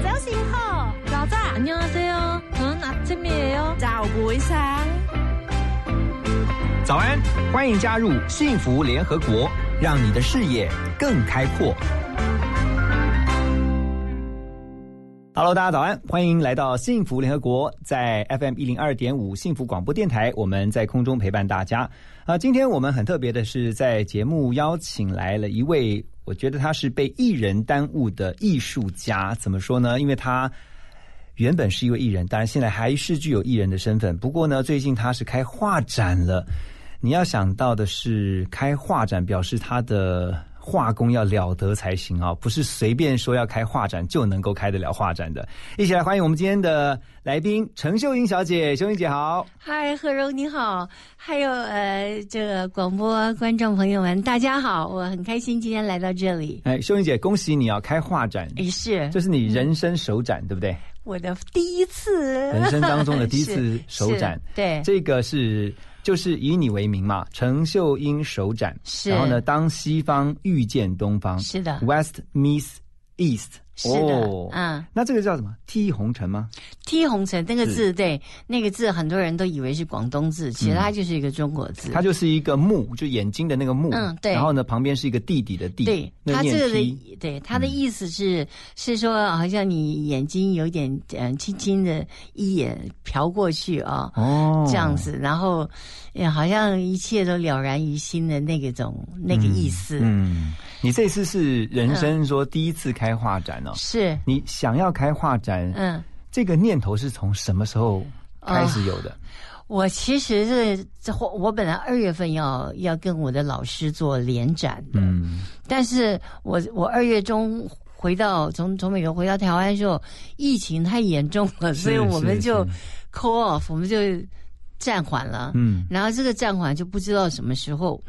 吗？ Selamat pagi. 早醒好，早早 안녕하세요. 전 아침이에요. 早不sáng。早安，欢迎加入幸福联合国，让你的视野更开阔。Hello，大家早安，欢迎来到幸福联合国，在 FM 一零二点五幸福广播电台，我们在空中陪伴大家。啊、今天我们很特别的是，在节目邀请来了一位， 我觉得他是被艺人耽误的艺术家。怎么说呢？因为他原本是一位艺人，当然现在还是具有艺人的身份。不过呢，最近他是开画展了。你要想到的是，开画展表示他的画工要了得才行啊，不是随便说要开画展就能够开得了画展的。一起来欢迎我们今天的来宾陈秀英小姐，秀英姐好。嗨，何荣你好，还有呃，这个广播观众朋友们，大家好，我很开心今天来到这里。哎，秀英姐，恭喜你要开画展，也是这是你人生首展，对不对？我的第一次，人生当中的第一次 首展，对，这个是就是以你为名嘛，陈秀英首展，是。然后呢，当西方遇见东方，是的，West meets East，是的嗯，那这个叫什么？T 红尘吗？T 红尘那个字，对，那个字很多人都以为是广东字，其实它就是一个中国字。它就是一个目，就眼睛的那个目，嗯对。然后呢，旁边是一个弟弟的弟，对他这个的，对他的意思是、是说，好像你眼睛有点嗯、轻轻的一眼瞟过去啊，哦，这样子，然后，呃好像一切都了然于心的那个种那个意思。嗯，你这次是人生说第一次开画展哦，是，你想要开画展，嗯，这个念头是从什么时候开始有的？我其实是这我我本来二月份要要跟我的老师做联展的，嗯，但是我我二月中回到从从美国回到台湾的时候，疫情太严重了，所以我们就 call off，我们就暂缓了。嗯。然后这个暂缓就不知道什么时候，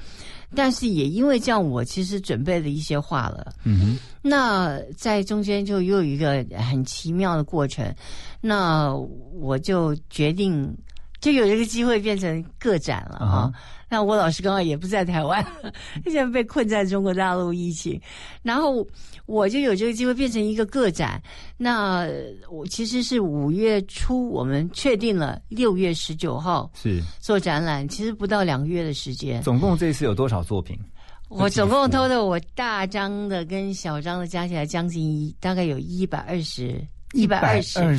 但是也因为这样，我其实准备了一些话了。嗯哼，那在中间就又有一个很奇妙的过程，那我就决定，就有这个机会变成个展了啊哈啊。那我老师刚好也不在台湾，现在被困在中国大陆疫情，然后我就有这个机会变成一个个展。那我其实是五月初我们确定了六月十九号是，做展览，其实不到两个月的时间。总共这一次有多少作品？我总共偷的我大张的跟小张的加起来将近一，大概有一百二十，一百二十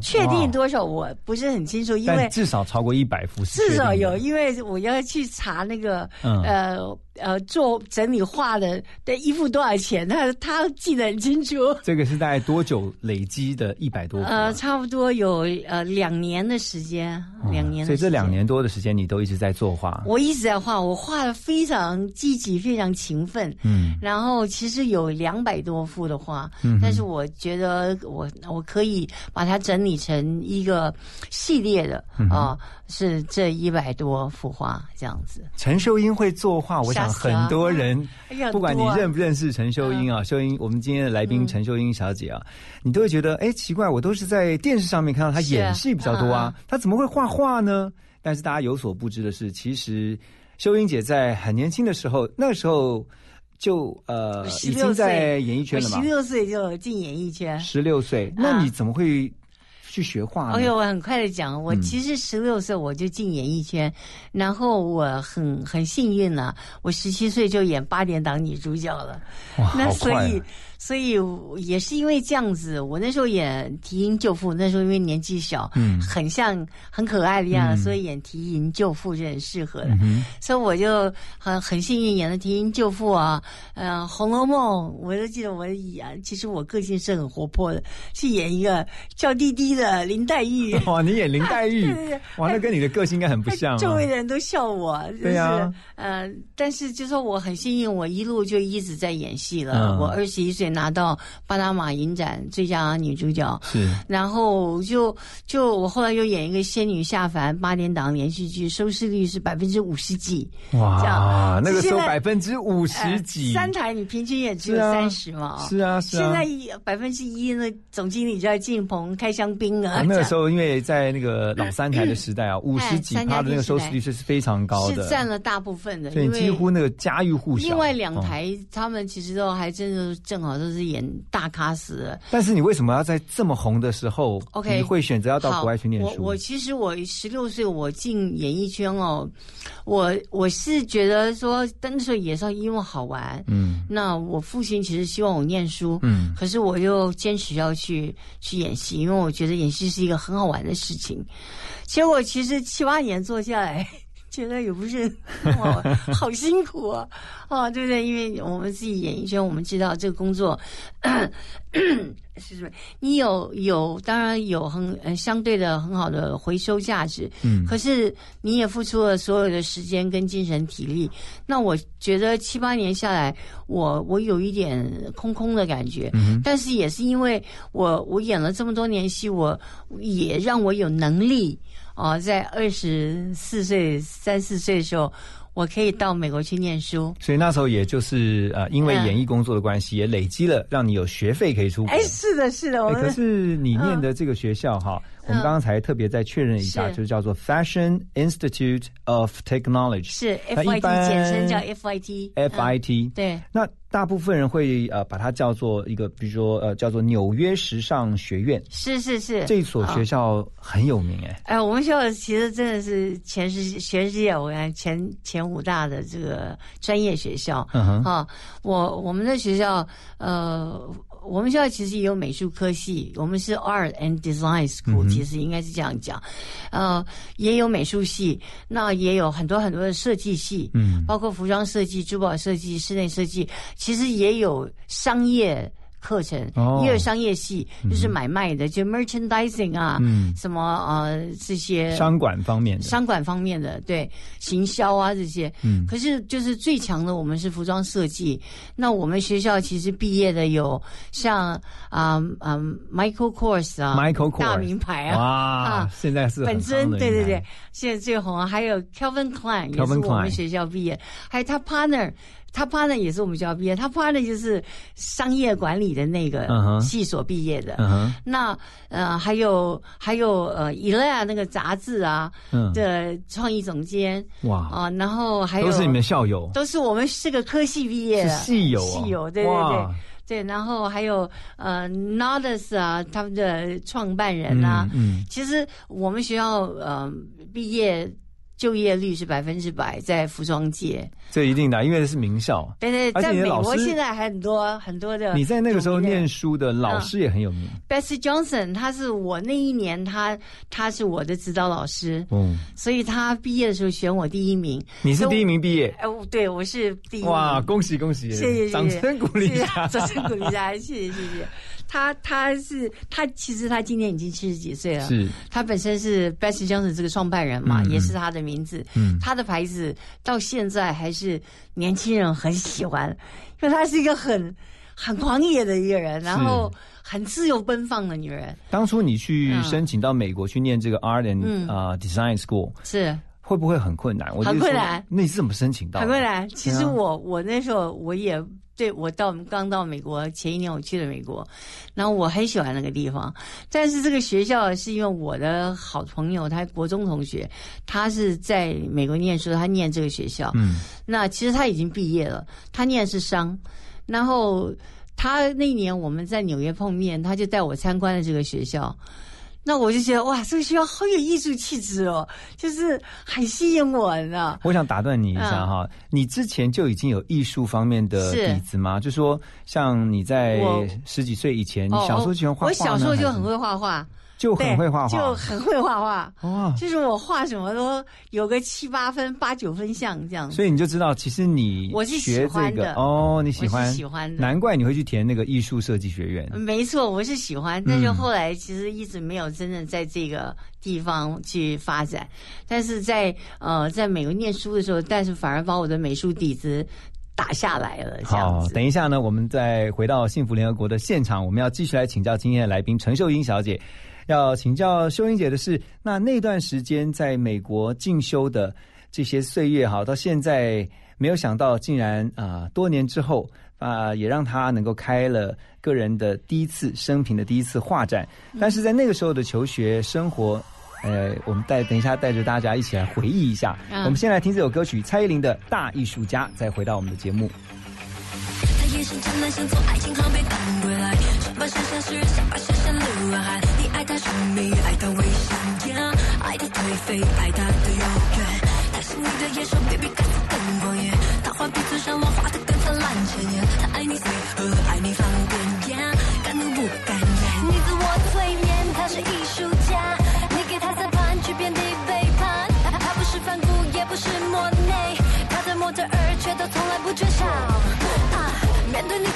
确定多少我不是很清楚，因为至少超过一百伏至少有，因为我要去查那个、嗯。呃呃做整理画的的衣服多少钱，他他记得很清楚。这个是大概多久累积的一百多？呃，差不多有呃两年的时间，哦两年的时间。所以这两年多的时间，你都一直在作画。我一直在画，我画的非常积极，非常勤奋。嗯然后其实有两百多幅的画，嗯但是我觉得我我可以把它整理成一个系列的嗯啊、是这一百多幅画这样子。陈秀英会作画，我想啊很多人不管你认不认识陈秀英啊，秀英，我们今天的来宾嗯。陈秀英小姐啊，你都会觉得，哎，奇怪，我都是在电视上面看到她演戏比较多啊嗯，她怎么会画画呢？但是大家有所不知的是，其实秀英姐在很年轻的时候，那时候就呃已经在演艺圈了嘛。我十，六岁就进演艺圈。十六岁，那你怎么会去学画呢？OK，我很快的讲，我嗯其实十六岁我就进演艺圈，然后我很很幸运呢、我十七岁就演八点档女主角了。哇，那好所以所以也是因为这样子，我那时候演《提营救父》，那时候因为年纪小，嗯很像很可爱的样子，嗯所以演《提营救父》是很适合的。嗯，所以我就很很幸运演了《提营救父》啊，呃，《红楼梦》，我都记得我演，其实我个性是很活泼的，是演一个娇滴滴的林黛玉。哇，你演林黛玉 哇，那跟你的个性应该很不像啊周围。的人都笑我，就是、对呀呃，但是就说我很幸运，我一路就一直在演戏了。嗯我二十一岁拿到巴拿马影展最佳女主角，是，然后就就我后来又演一个仙女下凡八点档连续剧，收视率是百分之五十几，这哇样，那个时候百分之五十几，呃三台你平均也只有三十嘛，是啊是啊。现在百分之一那，总经理就要进棚开香槟啊啊，那个时候因为在那个老三台的时代啊，五十几三家趴的那个收视率是非常高的，是占了大部分的，所以几乎那个家喻户晓。另外两哦台、他们其实都还真的正好都都是演大咖死的。但是你为什么要在这么红的时候 OK，你会选择要到国外去念书？我我其实我十六岁我进演艺圈哦，我我是觉得说那时候也是因为好玩。嗯那我父亲其实希望我念书，嗯可是我又坚持要去去演戏，因为我觉得演戏是一个很好玩的事情。结果其实七八年做下来，觉得也不是哇好 好辛苦啊，哦，对不对？因为我们自己演艺圈，我们知道这个工作。是什么？你有有，当然有很呃相对的很好的回收价值，嗯可是你也付出了所有的时间跟精神体力。那我觉得七八年下来，我我有一点空空的感觉。嗯但是也是因为我我演了这么多年戏，我也让我有能力啊、在二十四岁、三四岁的时候，我可以到美国去念书。所以那时候也就是呃，因为嗯演艺工作的关系，也累积了让你有学费可以出国。哎，是的，是的，我哎，们可是你念的这个学校哈，我们刚刚才特别再确认一下，就是叫做 Fashion Institute of Technology，是 FIT 简称叫 FIT 嗯 FIT。对。那大部分人会呃把它叫做一个，比如说呃叫做纽约时尚学院，是是是，这所学啊校很有名哎。哎，我们学校其实真的是全世全世界我看前前五大的这个专业学校。嗯哼，啊，我我们的学校，呃，我们学校其实也有美术科系，我们是 Art and Design School，、嗯其实应该是这样讲，呃，也有美术系，那也有很多很多的设计系，嗯。包括服装设计、珠宝设计、室内设计，其实也有商业课程，哦也有商业系，就是买卖的，就 merchandising 啊，嗯什么呃这些商管方面的，商管方面的，对行销啊这些。嗯可是就是最强的，我们是服装设计。那我们学校其实毕业的有像啊啊、Michael Kors 啊 Michael Kors 大名牌啊。哇啊，现在是本尊夯的应该对对对，现在最红啊，还有 Calvin Klein 也是我们学校毕业，还有他 partner，他 partner 也是我们学校毕业，他 partner 就是商业管理的那个系所毕业的。那呃，还有还有呃 e l a 那个杂志啊嗯，的创意总监。哇，啊，然后还有都是你们校友，都是我们这个科系毕业的。系友啊，系友，对对对。对，然后还有呃 Nordus 啊，他们的创办人啊，嗯。其实我们学校呃毕业就业率是百分之百在服装界，这一定的，因为是名校。对对，在美国现在还很多很多的。你在那个时候念书的老师也很有名，Bessie Johnson，他是我那一年他他是我的指导老师，嗯，所以他毕业的时候选我第一名。你是第一名毕业，哎，我对我是第一名。哇，恭喜恭喜，谢谢谢谢，掌声鼓励一下，掌声鼓励一下，谢谢谢谢。他他是他其实他今年已经七十几岁了，是，他本身是 Bessie Johnson 这个创办人嘛，也是他的名字。嗯。他的牌子到现在还是年轻人很喜欢，因为她是一个很 很狂野的一个人，然后很自由奔放的女人。当初你去嗯。申请到美国去念这个 Art and 嗯。啊 Design School，是会不会很困难？我就很困难那你是怎么申请到的？很困难。其实我我那时候我也对我到刚到美国前一年我去了美国，然后我很喜欢那个地方，但是这个学校是因为我的好朋友，他国中同学，他是在美国念书，他念这个学校，嗯那其实他已经毕业了，他念的是商，然后他那一年我们在纽约碰面，他就带我参观了这个学校。那我就觉得哇，这个学校好有艺术气质哦，就是很吸引我呢。我想打断你一下哈，你之前就已经有艺术方面的底子吗？就说像你在十几岁以前，你哦小时候喜欢画画我小时候就很，会画画，就很会画画，就很会画画。哇！就是我画什么都有个七八分、八九分像这样子。所以你就知道，其实你我是喜欢的个哦，你喜欢喜欢的难怪你会去填那个艺术设计学院。没错，我是喜欢，但是嗯后来其实一直没有真正在这个地方去发展。但是在呃，在美国念书的时候，但是反而把我的美术底子打下来了，好，等一下呢，我们再回到幸福联合国的现场，我们要继续来请教今天的来宾陈秀英小姐。要请教秀英姐的是，那那段时间在美国进修的这些岁月，哈，到现在没有想到，竟然啊、多年之后啊、也让她能够开了个人的第一次生平的第一次画展。但是在那个时候的求学生活，呃，我们带等一下带着大家一起来回忆一下。嗯我们先来听这首歌曲，蔡依林的《大艺术家》，再回到我们的节目。他夜深湛蓝，想坐爱情航班赶回来。想把剩下诗人，想把剩下流完汗。你爱他神秘，爱他危险，yeah, 爱他颓废，爱他的遥远。他是你的野兽，baby 更死更狂野。他画笔嘴上乱画的更灿烂鲜艳。他爱你随和，爱你方便，yeah, 敢怒不敢言。你自我催眠，他是艺术家。你给他三盘，去遍地背叛。他不是梵谷，也不是莫内，他的模特儿却都从来不缺少。啊，面对你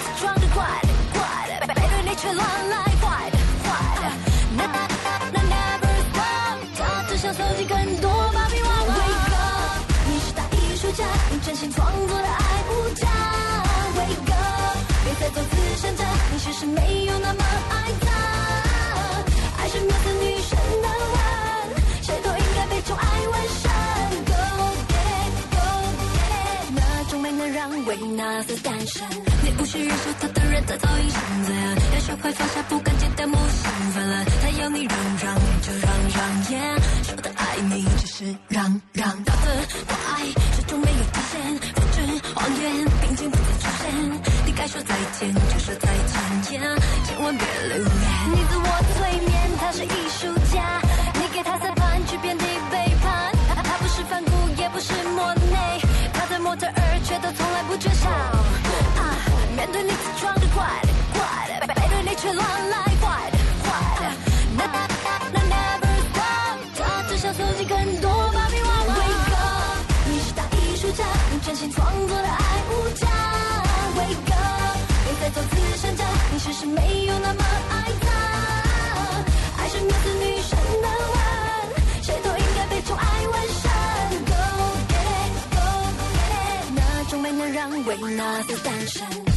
让维纳斯诞生。你无需忍受他的人，他早已生在岸。要学会放下，不敢见的木心泛滥。他要你让让你就让让说的爱你只是让让。他的爱始终没有底线，复制谎言，并肩不再出现。你该说再见就说再见千万别留恋。你自我催眠，他是艺术家，你给他三盘，去遍却都从来不缺少。啊，面对你自装的怪的怪的，背对你却乱来坏的坏的。那那 never stop，他只想搜集更多芭比娃娃。Wake up，你是大艺术家，用真心创作的爱无价。Wake up，别再做慈善家，你其实没有那么。爱美能让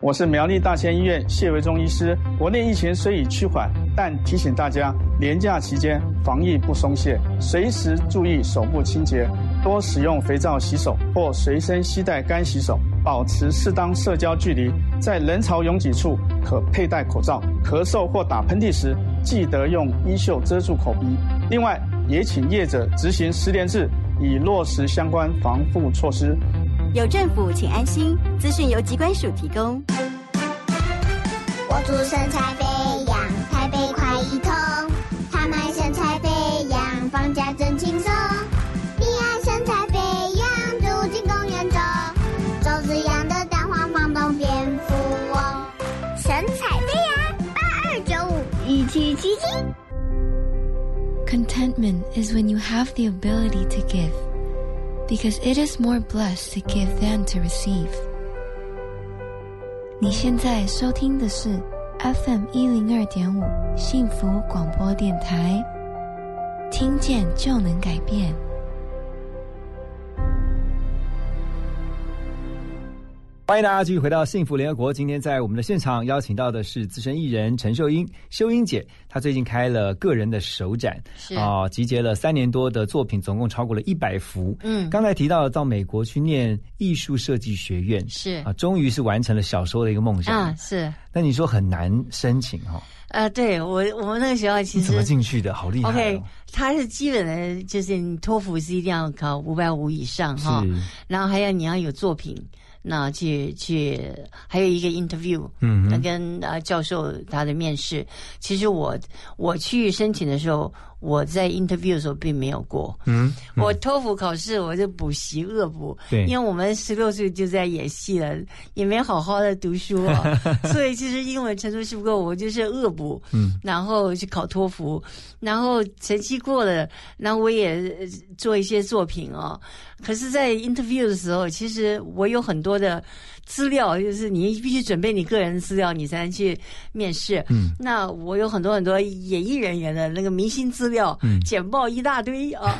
我是苗栗大仙医院谢维忠医师。国内疫情虽已趋缓，但提醒大家，年假期间防疫不松懈，随时注意手部清洁，多使用肥皂洗手或随身携带干洗手，保持适当社交距离，在人潮拥挤处可佩戴口罩。咳嗽或打喷嚏时，记得用衣袖遮住口鼻。另外，也请业者执行十连制，以落实相关防护措施。有政府，请安心。资讯由机关署提供。我祝身材飞扬，台北快一通。他们身材飞扬，放假真轻松。你爱身材飞扬，住进公园中，周子阳的蛋黄房东蝙蝠翁。神采飞扬，八二九五一七七七。Contentment is when you have the ability to give, because it is more blessed to give than to receive. 你现在收听的是 FM 一零二点五幸福广播电台，听见就能改变。 欢迎大家继续回到幸福联合国。今天在我们的现场邀请到的是资深艺人陈秀英，秀英姐。她最近开了个人的首展，是啊、集结了三年多的作品，总共超过了一百幅。嗯刚才提到到美国去念艺术设计学院，是啊，终于是完成了小时候的一个梦想。啊，是那你说很难申请哈、哦？呃，对我我们那个学校其实怎么进去的？好厉害、哦 OK，它是基本的，就是你托福是一定要考五百五以上哈，是然后还要你要有作品，那去去还有一个 interview，嗯那跟呃教授他的面试。其实我我去申请的时候，我在 interview 的时候并没有过。嗯，嗯我托福考试我就补习恶补，对因为我们十六岁就在演戏了，也没好好的读书哦，所以其实英文程度是不够，我就是恶补，嗯，然后去考托福，然后成绩过了，然后我也呃做一些作品哦。可是，在 interview 的时候，其实我有很多的资料，就是你必须准备你个人的资料，你才能去面试。嗯，那我有很多很多演艺人员的那个明星资料，嗯简报一大堆啊，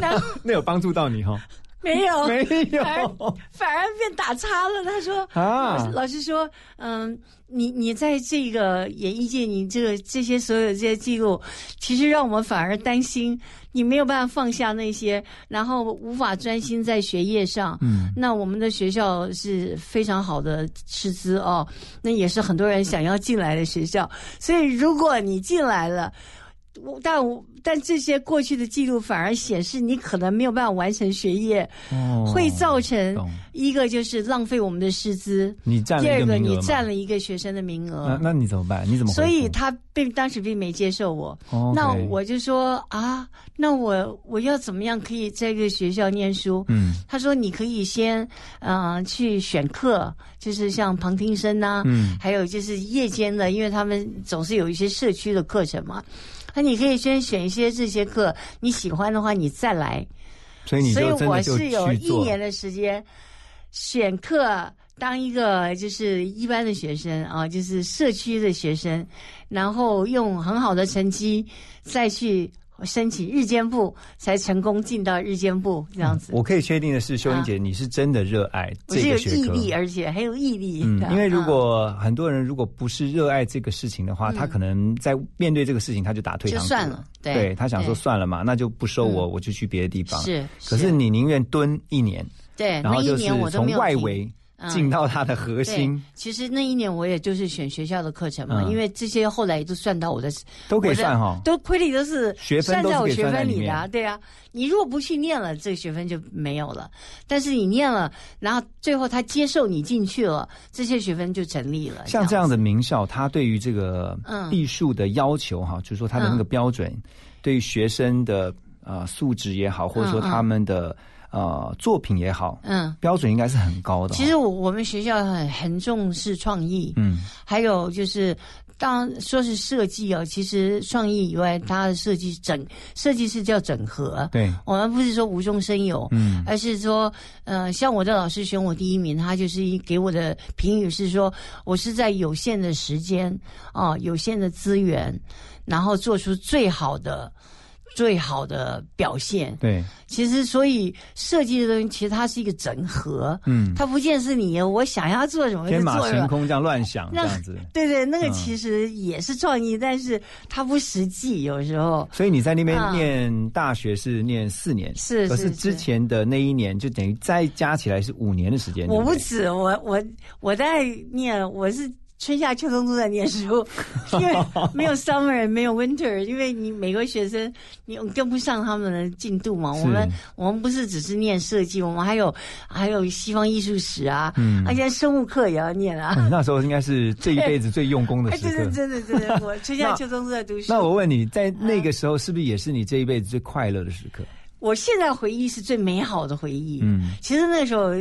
然 后那有帮助到你哈？没有，没反而有反而变打叉了。他说啊老师说，嗯，你你在这个演艺界，你这个这些所有这些记录，其实让我们反而担心你没有办法放下那些，然后无法专心在学业上。嗯，那我们的学校是非常好的师资哦，那也是很多人想要进来的学校。所以如果你进来了，我但我但这些过去的记录反而显示你可能没有办法完成学业，哦会造成一个就是浪费我们的师资，你占了第二个你占了一个学生的名额。那那你怎么办？你怎么？所以他并当时并没接受我，哦那我就说啊，那我我要怎么样可以在这个学校念书？嗯他说你可以先嗯、呃去选课，就是像旁听生呐、嗯还有就是夜间的，因为他们总是有一些社区的课程嘛。那你可以先选一些这些课，你喜欢的话你再来。所以我是有一年的时间选课当一个就是一般的学生啊，就是社区的学生，然后用很好的成绩再去申请日间部，才成功进到日间部这样子。我可以确定的是，秀英姐，你是真的热爱这个学科。毅力，而且很有毅力。嗯，因为如啊果很多人如果不是热爱这个事情的话，他可能在面对这个事情他就打退堂鼓就算了对对他想说算了嘛，那就不收我，嗯我就去别的地方。是可是你宁愿蹲一年，对，然后就是从外围嗯进到它的核对心，，其实那一年我也就是选学校的课程嘛，嗯因为这些后来也都算到我的都可以算哈。都亏里都是学分在我学分里的、啊，对啊。你如果不去念了，这个学分就没有了。但是你念了，然后最后他接受你进去了，这些学分就成立了。像这样的名校，它对于这个嗯艺术的要求哈，就是说它的那个标准，对于学生的呃素质也好，或者说他们的呃作品也好，嗯，标准应该是很高的哈。其实我我们学校很很重视创意，嗯还有就是。当说是设计哦，其实创意以外，它的设计整设计是叫整合。对，我们不是说无中生有，嗯而是说，呃，像我的老师选我第一名，他就是一给我的评语是说，我是在有限的时间啊、有限的资源，然后做出最好的、最好的表现。对，其实，所以设计的东西，其实它是一个整合，嗯，它不见是你我想要做什么就天马。行空这样乱想这样子。对对，那个嗯其实也是创意，但是它不实际，有时候。所以你在那边嗯念大学是念四年，可是可是之前的那一年就等于再加起来是五年的时间。我不止，我我我在念，我是春夏秋冬都在念书，因为没有 summer，没有 winter，因为你美国学生你跟不上他们的进度嘛。我们我们不是只是念设计，我们还有还有西方艺术史啊，嗯而且生物课也要念啊。嗯那时候应该是 这一辈子最用功的哎，时刻真的。真的真的，我 春夏秋冬都在读书。那我问你，在那个时候是不是也是你这一辈子最快乐的时刻？我现在回忆是最美好的回忆。嗯，其实那时候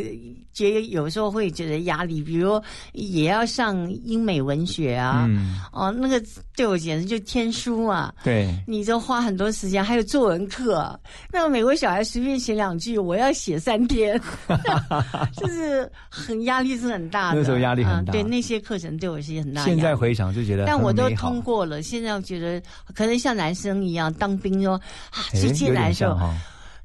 觉得有时候会觉得压力，比如也要上英美文学啊，嗯，哦，那个对我简直就天书啊！对，你就花很多时间，还有作文课。那个美国小孩随便写两句，我要写三天，就是很压力是很大的。那时候压力很大嗯对，那些课程对我是很大的。现在回想就觉得但我都通过了，现在我觉得可能像男生一样当兵哦啊，哎最艰有点难受。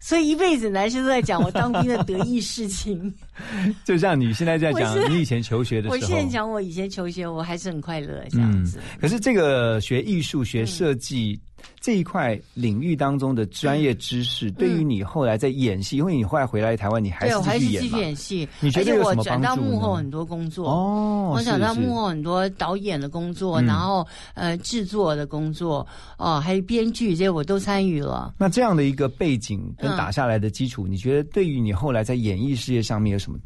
所以一辈子男生都在讲我当兵的得意事情。就像你现在在讲你以前求学的时候，我现在讲我以前求学，我还是很快乐这样子。可是这个学艺术、学设计、这一块领域当中的专业知识，对于你后来在演戏，因为你后来回来台湾，你还对，是我还是继续演戏，你觉得我转到幕后很多工作。哦，我转到幕后很多导演的工作，嗯。然后呃制作的工作，哦，还有编剧这些我都参与了。那这样的一个背景跟嗯。打下来的基础，你觉得对于你后来在演艺事业上面有什么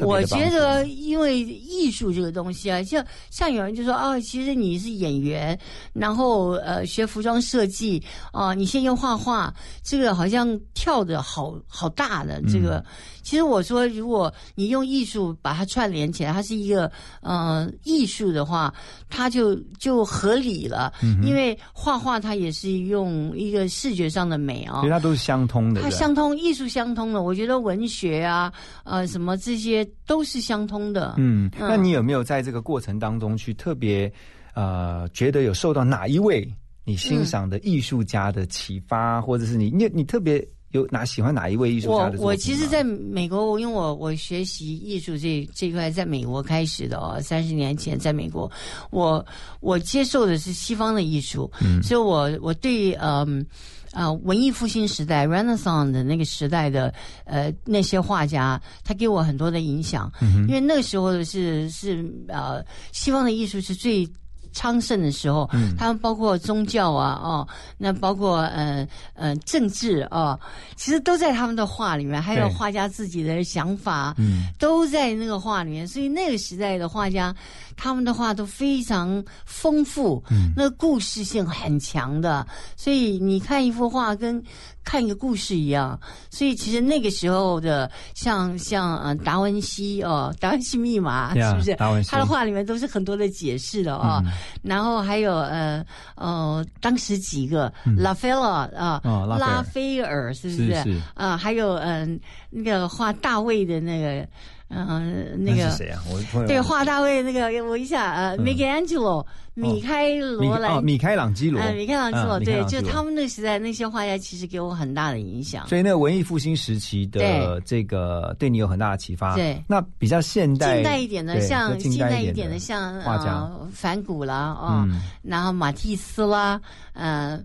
我觉得，因为艺术这个东西啊，像像有人就说哦，其实你是演员，然后呃学服装设计啊、你先用画画，这个好像跳的好好大的这个。其实我说，如果你用艺术把它串联起来，它是一个呃艺术的话，它就就合理了。因为画画它也是用一个视觉上的美啊、其实它都是相通的，它相通，艺术相通的。我觉得文学啊，呃，什么这些都是相通的。嗯，那你有没有在这个过程当中去特别呃，觉得有受到哪一位你欣赏的艺术家的启发，或者是你你你特别有哪喜欢哪一位艺术家我的作品我其实在美国，因为我我学习艺术这这一块在美国开始的哦，三十年前在美国，我我接受的是西方的艺术，嗯。所以我我对嗯。啊、文艺复兴时代 （Renaissance） 的那个时代的呃那些画家，他给我很多的影响，嗯因为那个时候是是呃西方的艺术是最昌盛的时候，嗯。他们包括宗教啊，哦，那包括呃呃政治啊、其实都在他们的画里面，还有画家自己的想法，嗯。都在那个画里面。所以那个时代的画家，他们的画都非常丰富，嗯那故事性很强的。所以你看一幅画跟看一个故事一样。所以其实那个时候的像像呃达文西哦，达文西密码 呀是不是？达文西他的画里面都是很多的解释的哦。嗯然后还有呃呃，当时几个、拉斐尔啊，哦拉斐尔是不是是啊，还有嗯、那个画大卫的那个，嗯、那个谁啊？我对画大卫那个，我一下呃、嗯 Michelangelo 米开罗兰。哦米开朗基罗，啊，米开朗基罗，对，嗯米开朗基罗就他们那个时代那些画家，其实给我很大的影响。所以那个文艺复兴时期的这个对你有很大的启发。对那比较现代近代一点的，像近代一点的，像画家，呃梵谷啦，哦，嗯然后马蒂斯啦，呃，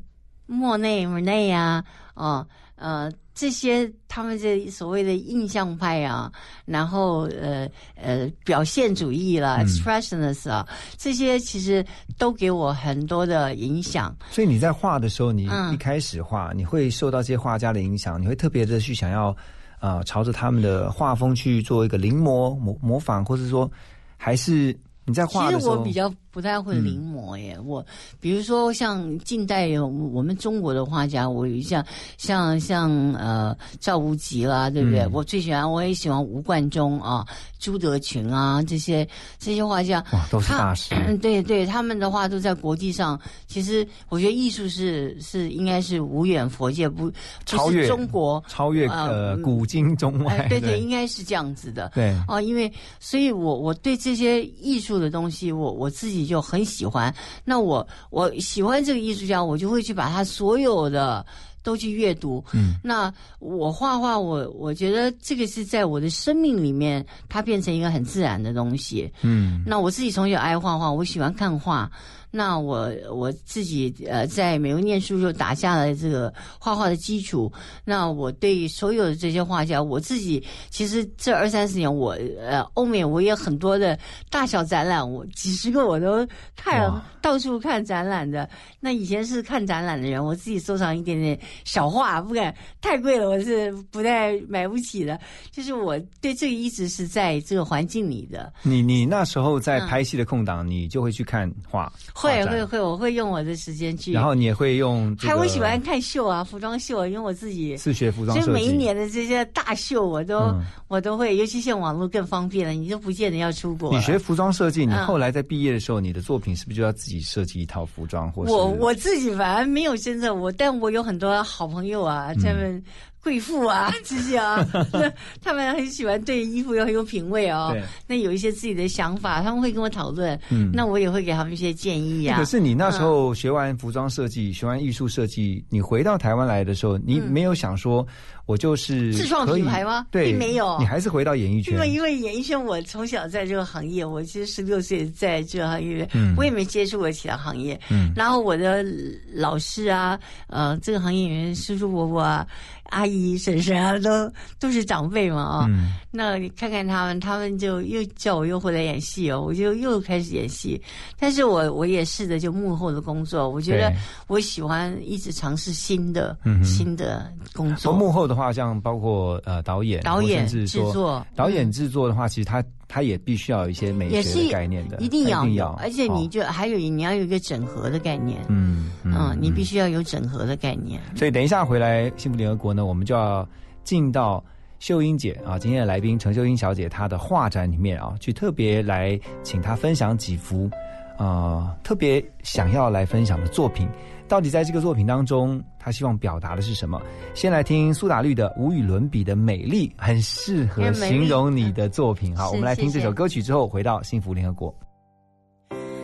莫内、莫内呀，哦，呃，这些他们这所谓的印象派啊，然后呃呃表现主义啦、嗯 e x p r e s s i o n i s t 啊，这些其实都给我很多的影响。所以你在画的时候，你嗯一开始画，你会受到这些画家的影响，你会特别的去想要呃朝着他们的画风去做一个临摹模模仿，或者说还是你在其画的时候，实我比较不太会临摹耶，我比如说像近代有我们中国的画家，我有像像像呃赵无极啦，对不对？嗯我最喜欢，我也喜欢吴冠中啊、朱德群啊这些这些画家。哇，都是他大师。嗯，对对，他们的话都在国际上。其实我觉得艺术是是应该是无远佛界，不不超越是中国。超越呃呃古今中外，哎，对对，应该是这样子的。对哦，因为所以我我对这些艺术的东西，我我自己就很喜欢。那我我喜欢这个艺术家，我就会去把他所有的都去阅读。嗯，那我画画，我我觉得这个是在我的生命里面，它变成一个很自然的东西。嗯那我自己从小爱画画，我喜欢看画。那我我自己呃在美国念书就打下了这个画画的基础。那我对所有的这些画家，我自己其实这二三十年我呃欧美我也很多的大小展览，我几十个我都看到处看展览的。那以前是看展览的人，我自己收藏一点点小画，不敢太贵了，我是不太买不起的。就是我对这个一直是在这个环境里的。你你那时候在嗯拍戏的空档，你就会去看画，会会会，我会用我的时间去。然后你也会用这个还我喜欢看秀啊，服装秀，因为我自己，是学服装所以，每一年的这些大秀我都、嗯我都会，尤其现在网络更方便了，你都不见得要出国。你学服装设计，你嗯后来在毕业的时候，你的作品是不是就要自己设计一套服装？或是我我自己反而没有真正我，但我有很多好朋友啊，嗯他们贵妇啊 这些啊，那他们很喜欢对衣服要很有品味哦对。那有一些自己的想法，他们会跟我讨论，嗯那我也会给他们一些建议啊、可是你那时候学完服装设计，学完艺术设计，你回到台湾来的时候，你没有想说，我就是嗯自创品牌吗对，并没有你还是回到演艺圈因。为因为演艺圈，我从小在这个行业，我其实十六岁在这个行业，嗯我也没接触过其他行业。嗯然后我的老师啊，呃，这个行业里面叔叔伯伯啊，阿姨、婶婶啊，都都是长辈嘛啊。嗯那你看看他们，他们就又叫我又回来演戏哦，我就又开始演戏。但是我我也试着就幕后的工作，我觉得我喜欢一直尝试新的、嗯新的工说作。幕后的话，像包括呃导演、导演制作导演制作的话，其实他他也必须要有一些美学的概念的，一定要有，他一定要，而且你哦就、还有你要有一个整合的概念。嗯嗯，你必须要有整合的概念。所以等一下回来幸福联合国呢，我们就要进到秀英姐啊，今天的来宾陈秀英小姐她的画展里面啊，去特别来请她分享几幅呃特别想要来分享的作品。到底在这个作品当中，他希望表达的是什么？先来听苏打绿的无与伦比的美丽，很适合形容你的作品。好，我们来听这首歌曲之后，回到幸福联合国。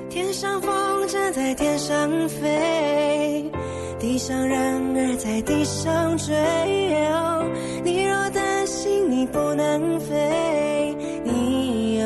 天上风筝在天上飞，地上人儿在地上追。哦你若担心你不能飞，你有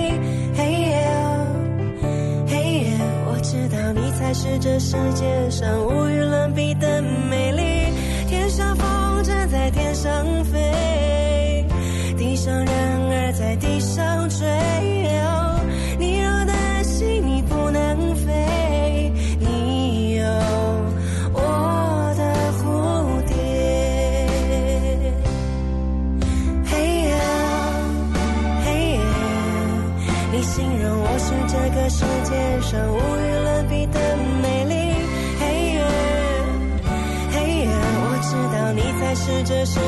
才是这世界上无与伦比的美丽。天上风筝在天上飞，地上人儿在地上追。是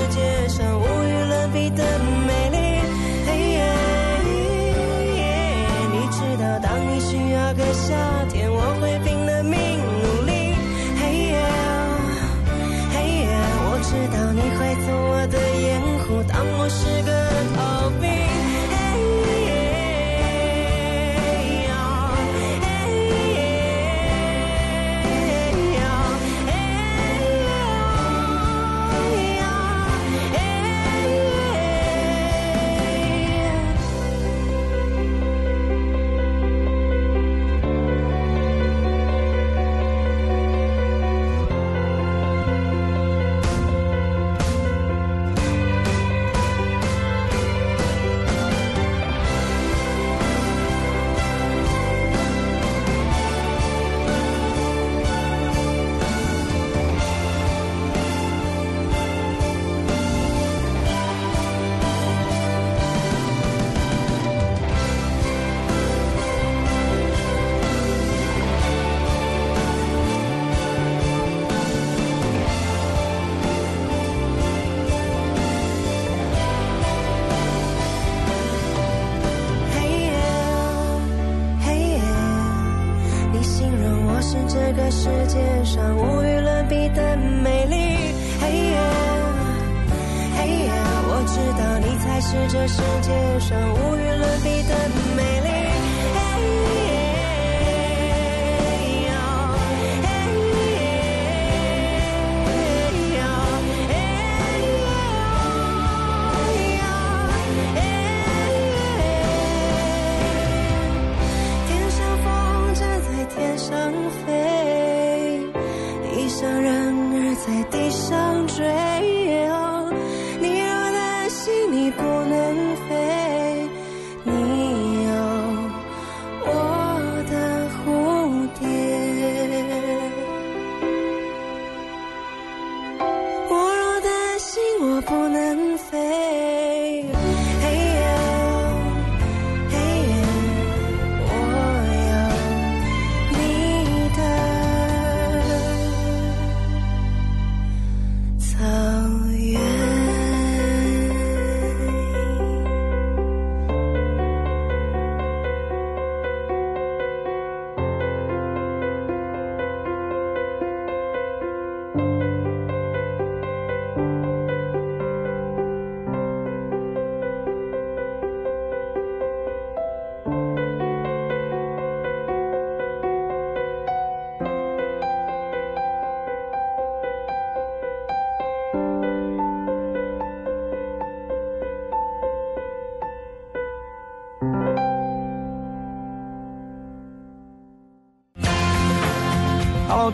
世界上无缘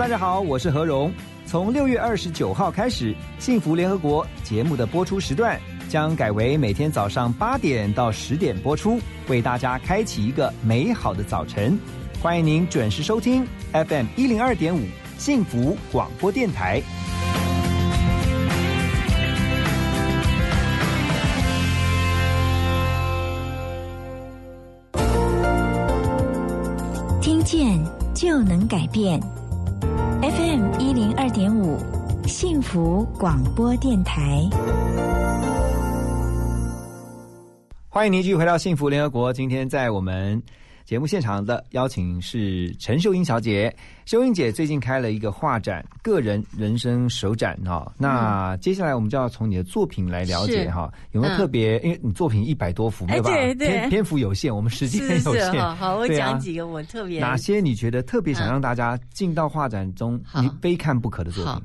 大家好，我是何荣。从六月二十九号开始，《幸福联合国》节目的播出时段将改为每天早上八点到十点播出，为大家开启一个美好的早晨。欢迎您准时收听 FM 一零二点五幸福广播电台。听见就能改变。福广播电台。欢迎您继续回到幸福联合国。今天在我们节目现场的邀请是陈秀英小姐。秀英姐最近开了一个画展，个人人生首展哈。那接下来我们就要从你的作品来了解哈，有没有特别？因为你作品一百多幅，没有办法，篇篇幅有限，我们时间有限。好，好，我讲几个我特别哪些你觉得特别想让大家进到画展中你非看不可的作品。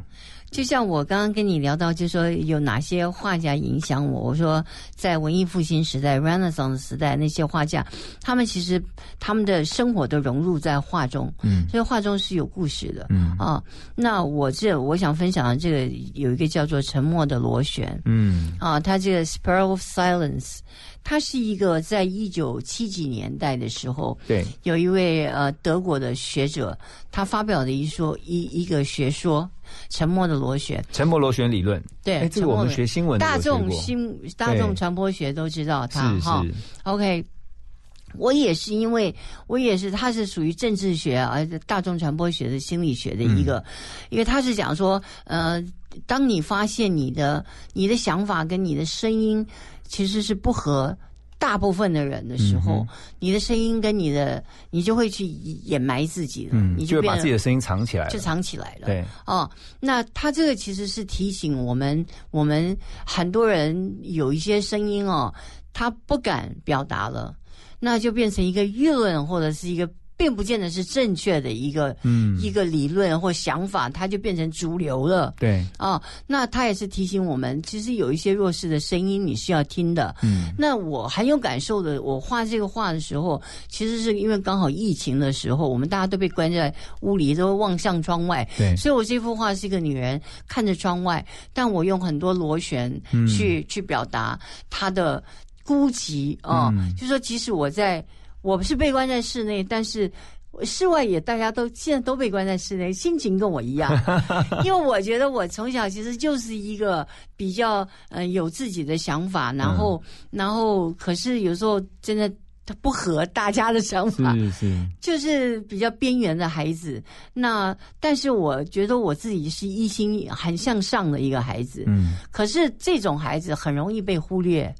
就像我刚刚跟你聊到，就说有哪些画家影响我？我说在文艺复兴时代、Renaissance 时代，那些画家，他们其实他们的生活都融入在画中，嗯，所以画中是有故事的，嗯啊。那我这我想分享的这个有一个叫做《沉默的螺旋》，嗯啊，它这个 Spiral of Silence，它是一个在一九七几年代的时候，对，有一位呃德国的学者，他发表的一说一一个学说。沉默的螺旋，沉默螺旋理论，对，这个我们学新闻，大众新大众传播学都知道它哈。OK，我也是因为我也是，它是属于政治学而，大众传播学的心理学的一个，因为他是讲说，呃，当你发现你的你的想法跟你的声音其实是不合。大部分的人的时候，你的声音跟你的，你就会去掩埋自己了，你就会把自己的声音藏起来，就藏起来了。对，哦，那他这个其实是提醒我们，我们很多人有一些声音哦，他不敢表达了，那就变成一个舆论或者是一个。并不见得是正确的一个嗯一个理论或想法，它就变成主流了。对啊，那他也是提醒我们，其实有一些弱势的声音你是要听的。嗯，那我很有感受的，我画这个画的时候，其实是因为刚好疫情的时候，我们大家都被关在屋里，都望向窗外。对，所以我这幅画是一个女人看着窗外，但我用很多螺旋去去表达她的孤寂啊，就说即使我在。我不是被关在室内，但是室外也大家都现在都被关在室内，心情跟我一样。因为我觉得我从小其实就是一个比较呃有自己的想法，然后然后可是有时候真的他不合大家的想法，是是，就是比较边缘的孩子。那但是我觉得我自己是一心很向上的一个孩子，嗯，可是这种孩子很容易被忽略，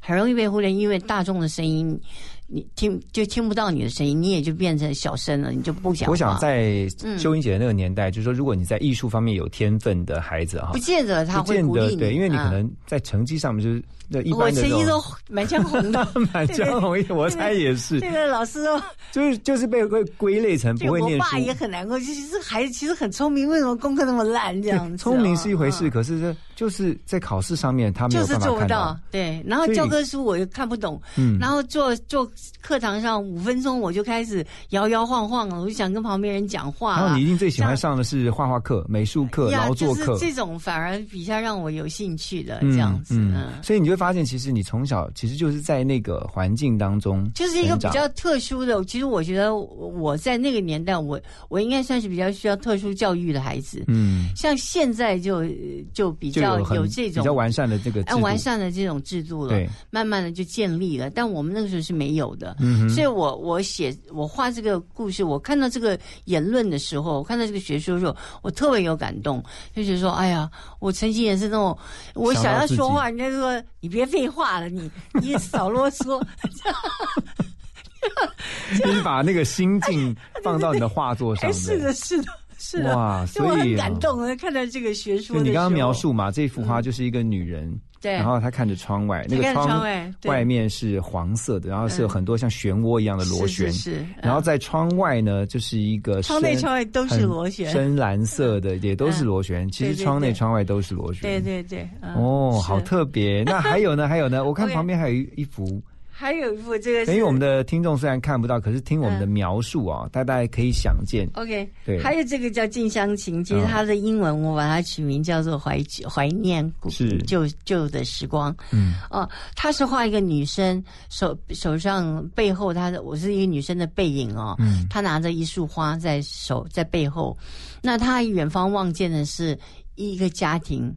很容易被忽略，因为大众的声音。你听就听不到你的声音，你也就变成小声了，你就不想。我想在秀英姐那个年代，就是说，如果你在艺术方面有天分的孩子哈，不见得他会鼓励你，对，因为你可能在成绩上面就是那一般的。我成绩都满江红的，满江红，我猜也是。这个老师都就是就是被归归类成不会念书。我爸也很难过，其实孩子其实很聪明，为什么功课那么烂？这样子，聪明是一回事，可是这就是在考试上面他没有办法看到。对，然后教科书我又看不懂，嗯，然后做做课堂上。五分钟我就开始摇摇晃晃了，我就想跟旁边人讲话。然后你一定最喜欢上的是画画课、美术课、劳作课，这种反而比较让我有兴趣的这样子。嗯，所以你会发现，其实你从小其实就是在那个环境当中，就是一个比较特殊的。其实我觉得我在那个年代，我我应该算是比较需要特殊教育的孩子。嗯，像现在就就比较有这种比较完善的这个完善的这种制度了，对，慢慢的就建立了。但我们那个时候是没有的。嗯，所以。我我写我画这个故事，我看到这个言论的时候，我看到这个学说的时候，我特别有感动，就觉得说，哎呀，我曾经也是那种，我想要说话，人家说你别废话了，你你少啰嗦。你把那个心境放到你的画作上，是的，是的，是的，哇，所以很感动，看到这个学说。你刚刚描述嘛，这幅画就是一个女人。对，然后她看着窗外，那个窗外面是黄色的，然后是有很多像漩涡一样的螺旋。是，然后在窗外呢，就是一个窗内窗外都是螺旋，深蓝色的 也都是螺旋。其实窗内窗外都是螺旋。对对对。哦，好特别。那还有呢？还有呢？我看 旁边还有一一幅还有一幅这个是，因为我们的听众虽然看不到，可是听我们的描述啊，大概可以想见。OK，对还有这个叫《近乡情》，其实嗯它的英文我把它取名叫做怀怀念古是旧旧的时光。嗯哦，他是画一个女生手手上背后，她的我是一个女生的背影哦，嗯她拿着一束花在手在背后，那她远方望见的是一个家庭，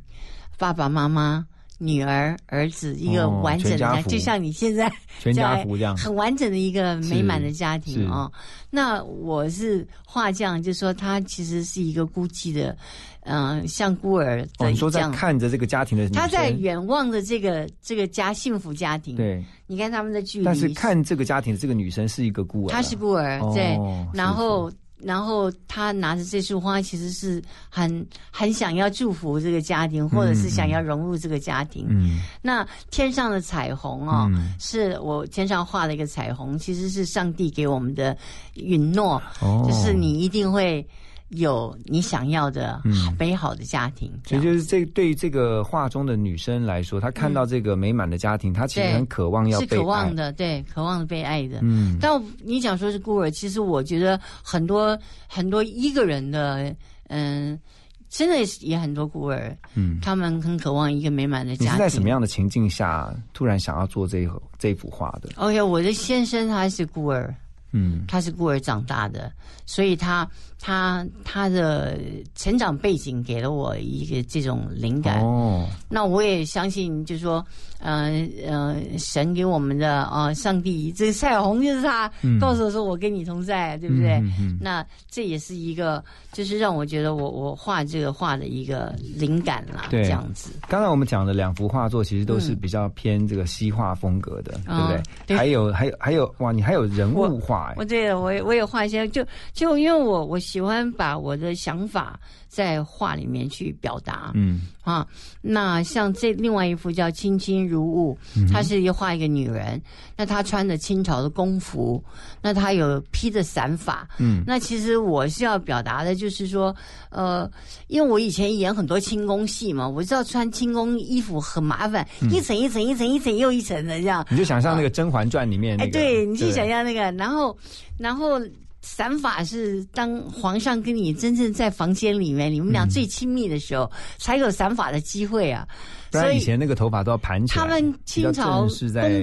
爸爸妈妈。女儿、儿子，一个哦完整的就像你现在 全家福这样。很完整的一个美满的家是庭哦。那我是画匠，就说他其实是一个孤寂的，嗯、像孤儿哦，的你说在这样。看着这个家庭的女生，他在远望着这个这个家幸福家庭，对，你看他们的距离，但是看这个家庭的这个女生是一个孤儿啊，她是孤儿，哦对，然后然后他拿着这束花，其实是很很想要祝福这个家庭，或者是想要融入这个家庭。嗯。那天上的彩虹哦，嗯。是我天上画的一个彩虹，其实是上帝给我们的允诺，哦。就是你一定会有你想要的嗯美好的家庭。所以就是这对于这个画中的女生来说，她看到这个美满的家庭，她其实很渴望要是被爱。渴望的，对，渴望被爱的。嗯但你讲说是孤儿，其实我觉得很多很多一个人的，嗯，真的也很多孤儿，嗯，他们很渴望一个美满的家庭。你是在什么样的情境下突然想要做这这幅画的？？OK，我的先生他是孤儿，嗯他是孤儿长大的，所以他他他的成长背景给了我一个这种灵感。哦，那我也相信，就是说，呃呃，神给我们的啊、上帝这个彩虹就是他、嗯告诉我说我跟你同在，对不对？嗯嗯嗯那这也是一个，就是让我觉得我我画这个画的一个灵感啦，对这样子。刚才我们讲的两幅画作，其实都是比较偏这个西画风格的，对不对？还有还有还有，哇，你还有人物画、我对我也我也画一些，就就因为我我喜欢把我的想法在画里面去表达。嗯。啊，那像这另外一幅叫《卿卿如晤》，她是一画一个女人，那她穿着清朝的宫服，那她有披着散发，嗯。那其实我是要表达的，就是说，呃，因为我以前演很多清宫戏嘛，我知道穿清宫衣服很麻烦，一层一层一层一层又一层的这样，你就想象那个《甄嬛传》里面那哎，对，你去想象那个，然后，然后散法是当皇上跟你真正在房间里面，你们俩最亲密的时候，才有散法的机会啊。不然以前那个头发都要盘起来。他们清朝宫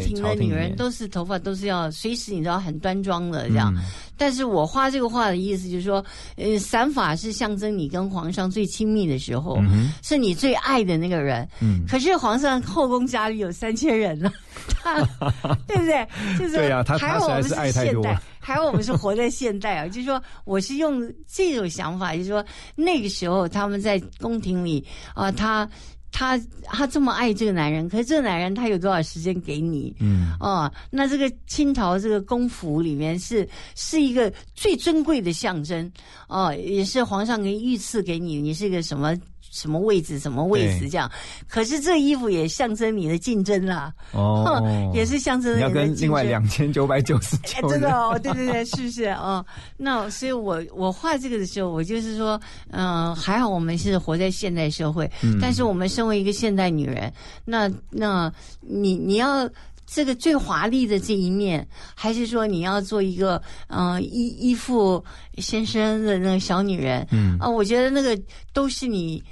廷的女人都是头发都是要随时你都要很端庄的这样。嗯但是我画这个画的意思就是说，呃，散法是象征你跟皇上最亲密的时候，嗯是你最爱的那个人。嗯可是皇上后宫佳丽有三千人了，他 对不对？就是对啊他他实在是还是爱太多还好我们是活在现代啊。就是说，我是用这种想法，就是说那个时候他们在宫廷里啊、他。他他这么爱这个男人，可是这个男人他有多少时间给你？嗯哦，那这个清朝这个宫服里面是是一个最珍贵的象征哦，也是皇上给御赐给你，你是一个什么什么位置什么位置这样。可是这衣服也象征你的竞争啦，哦，也是象征你要的竞跟另外两千九百九十 哎，九真的哦，对对对，是不是哦？那所以我我画这个的时候，我就是说，嗯、还好我们是活在现代社会，嗯但是我们身为一个现代女人，那那你你要。这个最华丽的这一面，还是说你要做一个嗯依依附先生的那个小女人？嗯啊、我觉得那个都是你，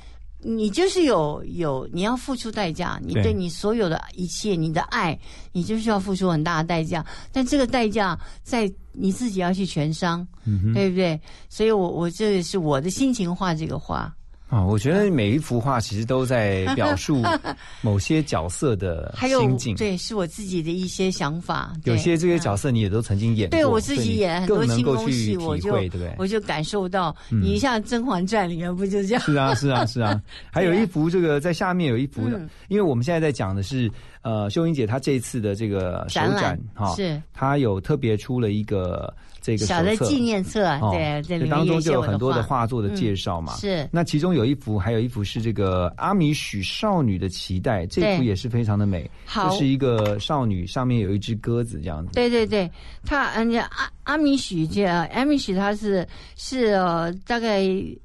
你就是有有你要付出代价，你对对你所有的一切，你的爱，你就是要付出很大的代价。但这个代价在你自己要去全伤，嗯对不对？所以我我这个是我的心情画这个画，啊，我觉得每一幅画其实都在表述 某些角色的心境。对，是我自己的一些想法。有些这些嗯角色你也都曾经演过，对我自己演很多所以你清宫更能够去戏，我就体会，对不对？我就感受到，嗯你像《甄嬛传》里面不就这样？是啊，是啊，是啊。还有一幅这个在下面有一幅的，嗯因为我们现在在讲的是呃秀英姐她这一次的这个手展览展哈，是她有特别出了一个这个小的纪念册，哦对，这里面当中就有很多的画画作的介绍嘛。嗯是那其中有一幅，还有一幅是这个阿米许少女的期待，这幅也是非常的美。好就是一个少女，上面有一只鸽子这样子。对对对，她人家阿阿米许这阿米许他是是呃大概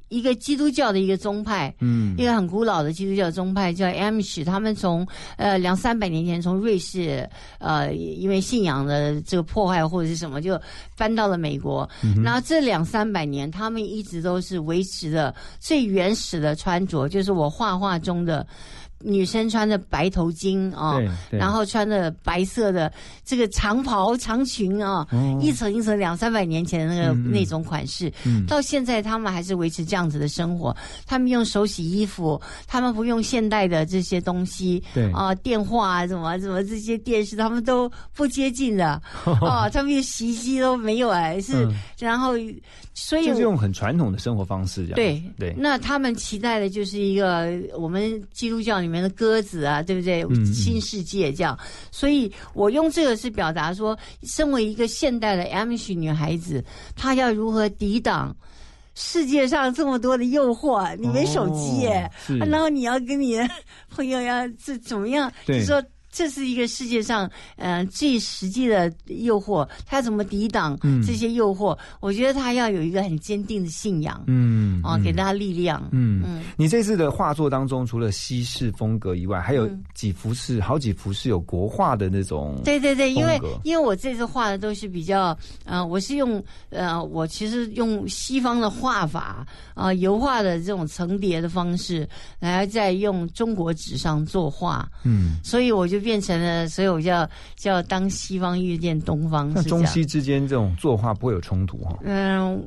一个基督教的一个宗派，嗯一个很古老的基督教宗派叫 Amish，他们从呃两三百年前从瑞士呃因为信仰的这个破坏或者是什么就搬到了美国，然后这两三百年他们一直都是维持的最原始的穿着，就是我画画中的。女生穿着白头巾啊，然后穿着白色的这个长袍长裙啊，哦。一层一层两三百年前的那个、那种款式，嗯。到现在他们还是维持这样子的生活。他们用手洗衣服，他们不用现代的这些东西，对。啊、电话啊，什么什么这些电视，他们都不接近的。啊、他们连洗衣机都没有哎，是、嗯。然后所以就是用很传统的生活方式这样。对。对，那他们期待的就是一个我们基督教里面的鸽子啊，对不对？新世界这样，所以我用这个是表达说，身为一个现代的 Amish 女孩子，她要如何抵挡。世界上这么多的诱惑，你没手机耶，哦然后你要跟你的朋友要这怎么样？就说这是一个世界上嗯、呃最实际的诱惑，他怎么抵挡嗯。这些诱惑？我觉得他要有一个很坚定的信仰，嗯哦，给大家力量。嗯。嗯。你这次的画作当中，除了西式风格以外，还有嗯。几幅是好几幅是有国画的那种。对对对，因为因为我这次画的都是比较，呃，我是用呃，我其实用西方的画法啊、油画的这种层叠的方式，来再用中国纸上作画，嗯，所以我就变成了，所以我叫叫当西方遇见东方那。中西之间这种作画不会有冲突哈、嗯。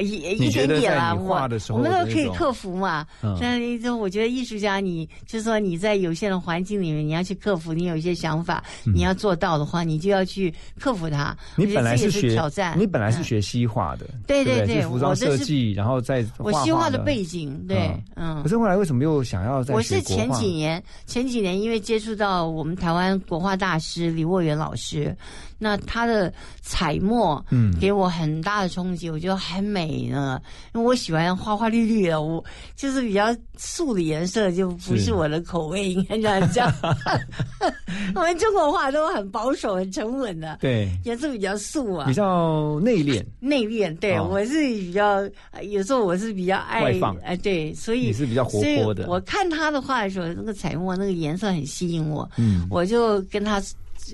一一点点啦，在你画的时候我我们都可以克服嘛。嗯但是就我觉得艺术家你，就是说你在有限的环境里面，你要去克服，你有一些想法，你要做到的话，你就要去克服它。嗯你本来是学挑战，你本来是嗯学西画的，对对对服装设计，然后再我西画的背景，对，嗯可。是后来为什么又想要再我是前几年，前几年因为接触到我们台湾国画大师李沃元老师，那他的彩墨，嗯。给我很大的冲击，我觉得很美呢。因为我喜欢花花绿绿的，我就是比较素的颜色，就不是是我的口味，应该这样讲。我们中国画都很保守、很沉稳的，对。颜色比较素啊。比。较内敛，内敛，对、哦。我是比较，呃有时候我是比较爱外放。哎、对，所以你是比较活所以泼的我看他的画的时候，那个彩墨那个颜色很吸引我，嗯。我就跟他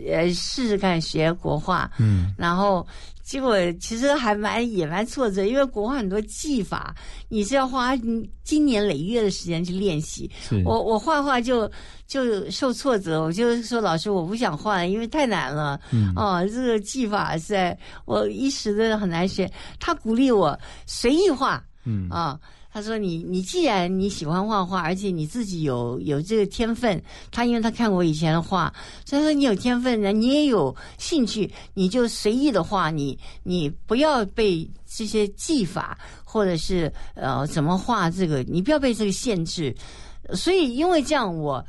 呃试试看学国画，嗯然后结果其实还蛮也蛮挫折，因为国画很多技法，你是要花嗯经年累月的时间去练习。我我画画就就受挫折，我就说老师我不想画了，因为太难了。嗯哦，这个技法是在我一时的很难学。他鼓励我随意画嗯啊。他说你：“你既然你喜欢画画，而且你自己有有这个天分，他因为他看过以前的画，所以说你有天分呢，你也有兴趣，你就随意的画，你你不要被这些技法或者是呃怎么画这个，你不要被这个限制。所以因为这样，我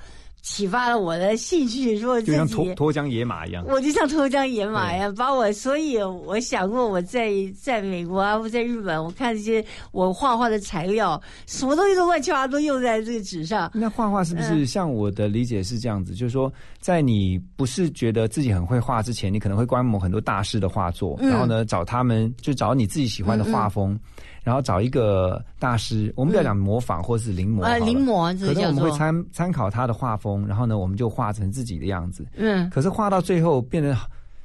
启发了我的兴趣，说自就像脱脱缰野马一样。我就像脱缰野马一样，把我，所以我想过我在在美国啊，或在日本，我看这些我画画的材料，什么东西都乱七八糟都用在这个纸上。那画画是不是像我的理解是这样子？就是说，在你不是觉得自己很会画之前，你可能会观摩很多大师的画作，嗯然后呢，找他们就找你自己喜欢的画风，然后找一个大师，我们不要讲模仿或是临摹临摹可是我们会，参参考他的画风，然后呢，我们就画成自己的样子。嗯可是画到最后变得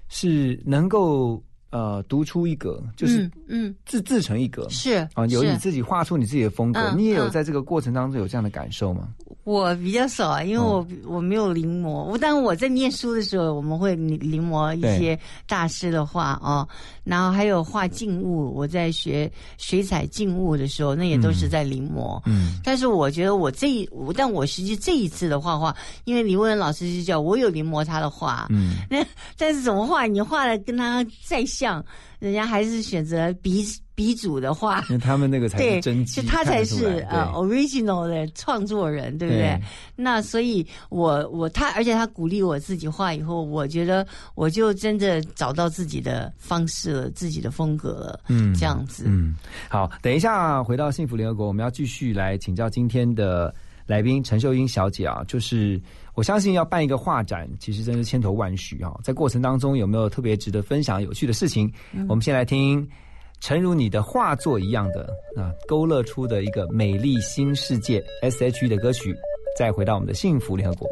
是能够呃独出一格，就是嗯嗯，自自成一格。是啊，有你自己画出你自己的风格，嗯你也有嗯在这个过程当中有这样的感受吗？我比较少啊，因为我、我没有临摹。我但我在念书的时候，我们会临临摹一些大师的画哦，然后还有画静物。我在学水彩静物的时候，那也都是在临摹。嗯但是我觉得我这一，我但我实际这一次的画画，因为李文老师就叫我有临摹他的画，嗯，那但是怎么画，你画的跟他再像，人家还是选择鼻鼻祖的话那他们那个才是真迹他才是呃 original 的创作人对不对？那所以我我他而且他鼓励我自己画以后我觉得我就真的找到自己的方式了自己的风格了嗯这样子。嗯。好等一下回到幸福联合国我们要继续来请教今天的来宾陈秀英小姐啊就是我相信要办一个画展其实真是千头万绪啊在过程当中有没有特别值得分享有趣的事情？我们先来听诚如你的画作一样的啊勾勒出的一个美丽新世界 she 的歌曲再回到我们的幸福联合国。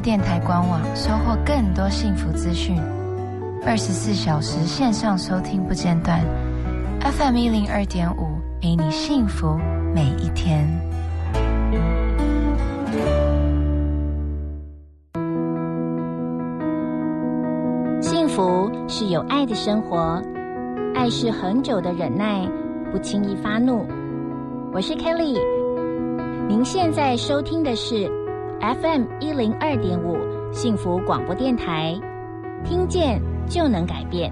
电台官网，收获更多幸福资讯。二十四小时线上收听不间断，FM 一零二点五，陪你幸福每一天。幸福是有爱的生活，爱是很久的忍耐，不轻易发怒。我是 Kelly，您现在收听的是。FM 一零二点五幸福广播电台，听见就能改变。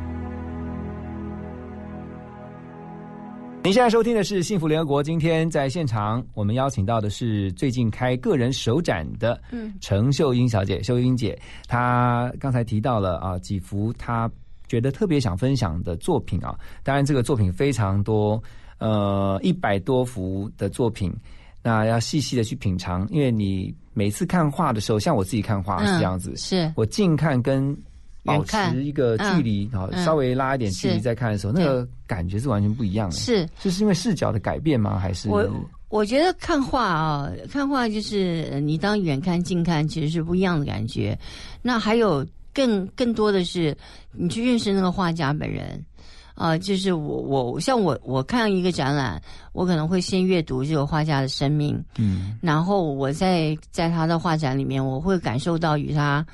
您现在收听的是《幸福联合国》，今天在现场我们邀请到的是最近开个人首展的嗯程秀英小姐，秀英姐，她刚才提到了啊几幅她觉得特别想分享的作品啊，当然这个作品非常多，呃，一百多幅的作品，那要细细的去品尝，因为你每次看画的时候，像我自己看画是这样子，嗯是我近看跟保持一个距离啊，嗯稍微拉一点距离再看的时候，那个感觉是完全不一样的。是，就是因为视角的改变吗？还是我我觉得看画啊，看画就是呃你当远看近看其实是不一样的感觉。那还有更更多的是你去认识那个画家本人。啊、就是我我像我我看一个展览，我可能会先阅读这个画家的生命，嗯然后我在在他的画展里面，我会感受到与他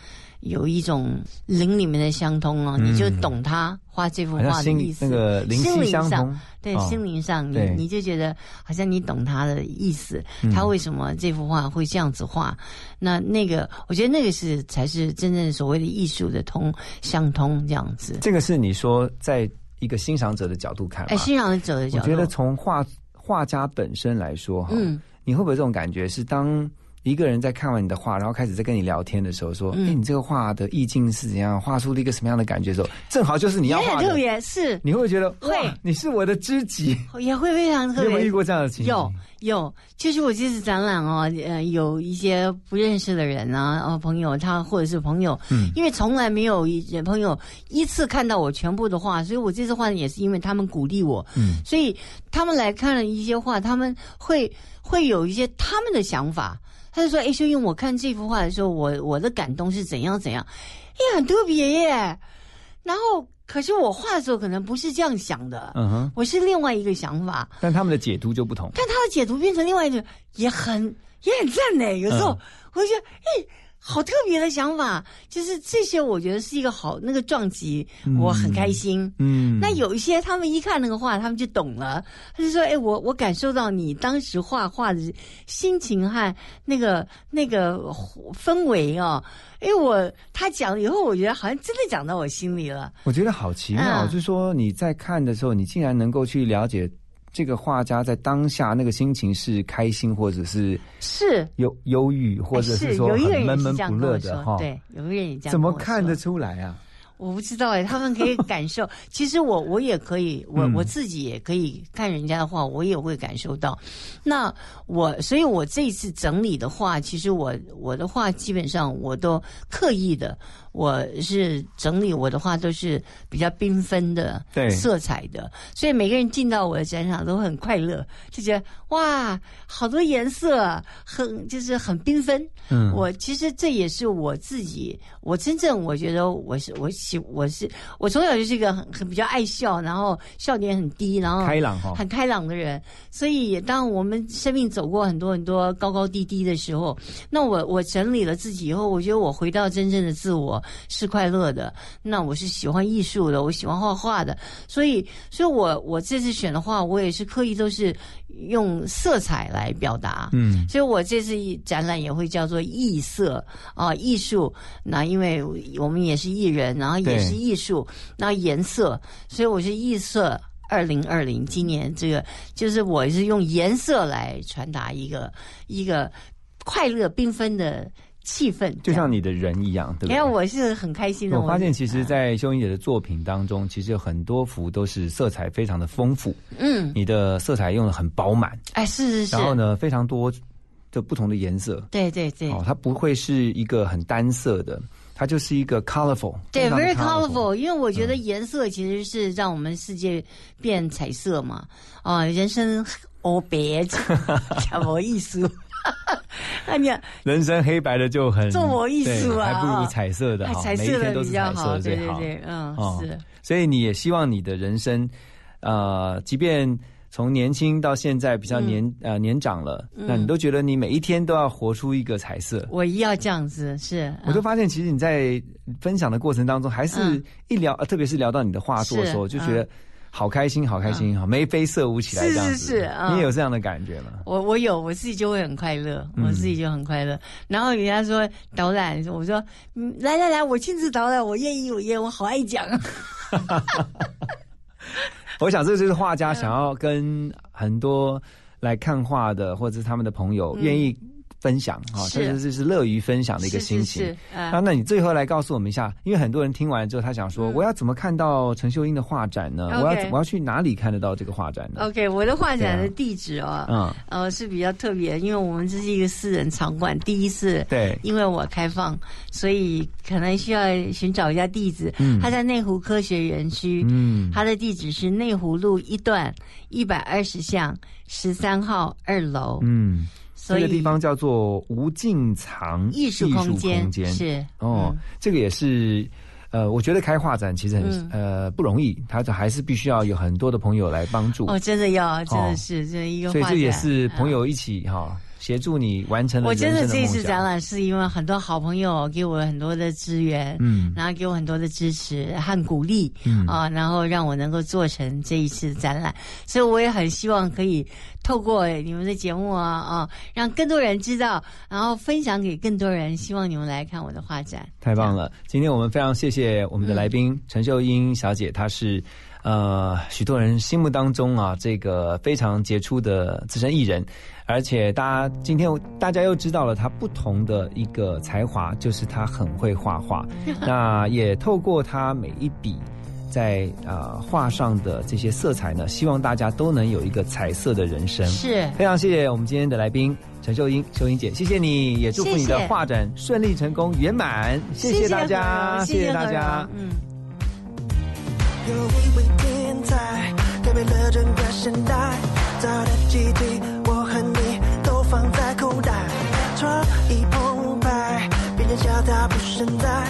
有一种灵里面的相通哦，嗯你就懂他画这幅画的意思，那个灵犀心灵上相通对、哦心灵上，你对你就觉得好像你懂他的意思，嗯他为什么这幅画会这样子画？那那个，我觉得那个是才是真正所谓的艺术的通相通这样子。这个是你说在一个欣赏者的角度看吗？哎，欣赏者的角度，我觉得从画画家本身来说哈，嗯你会不会有这种感觉？是当一个人在看完你的画，然后开始在跟你聊天的时候，说：“哎、嗯你这个画的意境是怎样？画出了一个什么样的感觉？”的时候，正好就是你要画特别，是你会觉得会哇，你是我的知己？也会非常特别。有没有遇过这样的情况？有有，就是我这次展览哦，呃，有一些不认识的人啊，哦，朋友他或者是朋友，嗯因为从来没有一朋友依次看到我全部的画，所以我这次画也是因为他们鼓励我，嗯所以他们来看了一些画，他们会会有一些他们的想法。他就说：“哎，秀英，我看这幅画的时候，我我的感动是怎样怎样，也，很特别耶。然后，可是我画的时候可能不是这样想的，嗯哼，我是另外一个想法。但他们的解读就不同。但他的解读变成另外一种，也很也很赞呢。有时候、嗯我就觉得，哎，好特别的想法，就是这些，我觉得是一个好那个撞击，我很开心。嗯，那有一些他们一看那个画，他们就懂了，他就说：“哎，我我感受到你当时画画的心情和那个那个氛围哦。”哎，我他讲了以后，我觉得好像真的讲到我心里了。我觉得好奇妙，嗯就是说你在看的时候，你竟然能够去了解这个画家在当下那个心情是开心，或者是是忧忧郁，或者哎是说闷闷不乐的哈。说对，有一个人也这样怎么看得出来啊？我不知道哎，他们可以感受。其实我我也可以，我、嗯我自己也可以看人家的画，我也会感受到。那我，所以我这一次整理的画，其实我我的画基本上我都刻意的，我是整理我的画都是比较缤纷的，对色彩的，所以每个人进到我的展场都很快乐，就觉得哇，好多颜色，很就是很缤纷。嗯我其实这也是我自己，我真正我觉得我是我喜我是我从小就是一个很很比较爱笑，然后笑点很低，然后开朗哈很开朗的人。所以当我们生命走过很多很多高高低低的时候，那我我整理了自己以后，我觉得我回到真正的自我是快乐的。那我是喜欢艺术的，我喜欢画画的，所以所以我我这次选的画，我也是刻意都是用色彩来表达。嗯所以我这次展览也会叫做艺色啊，艺术。那因为我们也是艺人，然后也是艺术，那颜色，所以我是艺色。二零二零，今年这个就是我是用颜色来传达一个一个快乐缤纷的气氛，就像你的人一样，对不对？你看我是很开心的。我发现，其实，在秀英姐的作品当中，其实有很多幅都是色彩非常的丰富。嗯，你的色彩用的很饱满，哎，是是是，然后呢，非常多的不同的颜色。对对对，哦，它不会是一个很单色的，它就是一个 colorful，对，very colorful。因为我觉得颜色其实是让我们世界变彩色嘛。啊、人生哦别讲我艺术，啊 你 人生黑白的就很做我艺术啊还不如彩色的哎哈，每一彩色的天都是彩比较好，色最好。对对对，嗯，哦是，所以你也希望你的人生，呃，即便从年轻到现在比较年、呃年长了，嗯。那你都觉得你每一天都要活出一个彩色。我一要这样子是，我就发现，其实你在分享的过程当中，还是嗯。一聊，呃特别是聊到你的画作的时候，就觉得好开心，好开心，好眉飞色舞起来是这样子。是是嗯你也有这样的感觉吗？我我有我自己就会很快乐，嗯我自己就很快乐。然后人家说导览，我说嗯来来来，我亲自导览，我愿意，我愿意，我好爱讲。我想这就是画家想要跟很多来看画的或者是他们的朋友嗯愿意分享啊，是这就是乐于分享的一个心情。啊那那你最后来告诉我们一下，因为很多人听完之后，他想说，嗯我要怎么看到陈秀英的画展呢？我要我要去哪里看得到这个画展呢？OK，我的画展的地址哦，嗯。呃是比较特别，因为我们这是一个私人场馆，第一次对。因为我开放，所以可能需要寻找一下地址。嗯。它在内湖科学园区，嗯。它的地址是内湖路一段一百二十巷十三号二楼。嗯，所以这个地方叫做无尽藏艺术空间是哦，嗯这个也是。呃，我觉得开画展其实很、嗯呃不容易，它还是必须要有很多的朋友来帮助。哦，真的要，真的是这一个所以这也是朋嗯友一起哈、协助你完成了我真的这一次展览是因为很多好朋友给我很多的资源，嗯。然后给我很多的支持和鼓励，嗯。啊，然后让我能够做成这一次展览，所以我也很希望可以透过你们的节目啊啊，让更多人知道，然后分享给更多人，希望你们来看我的画展。太棒了！今天我们非常谢谢我们的来宾、嗯。陈秀英小姐，她是呃许多人心目当中啊这个非常杰出的资深艺人，而且大家今天大家又知道了他不同的一个才华，就是他很会画画，那也透过他每一笔。在啊、呃画上的这些色彩呢，希望大家都能有一个彩色的人生。是非常谢谢我们今天的来宾陈秀英，秀英姐，谢谢你，也祝福你的画展顺利成功圆满，谢谢大家，谢谢大家。嗯。有一位天才，改变了整个时代。他的基地，我和你都放在口袋。创意澎湃，别人笑他不存在。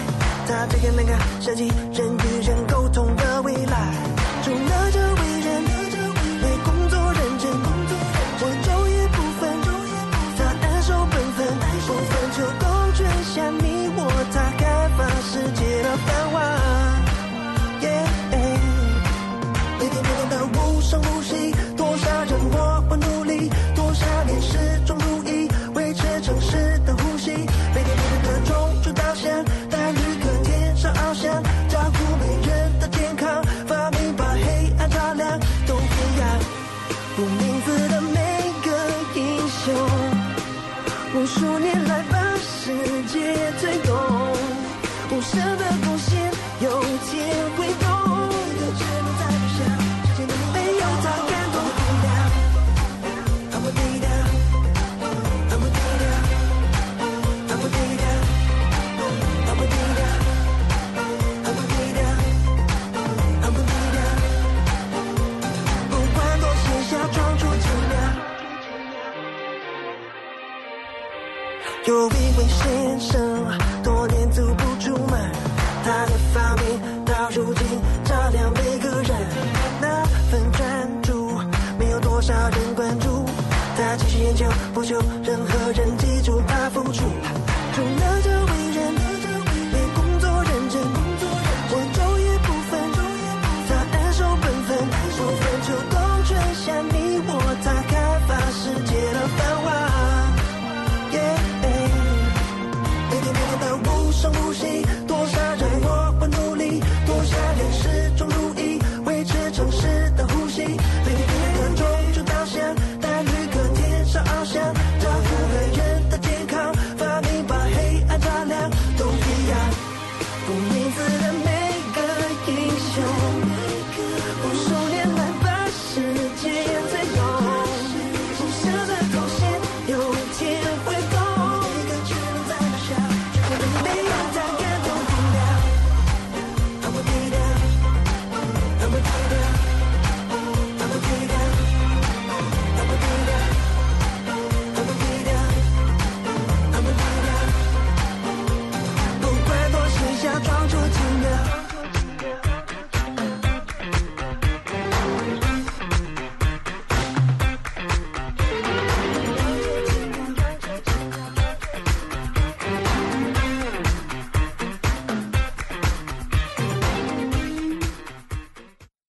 他这个那个设计人与人沟通的未来。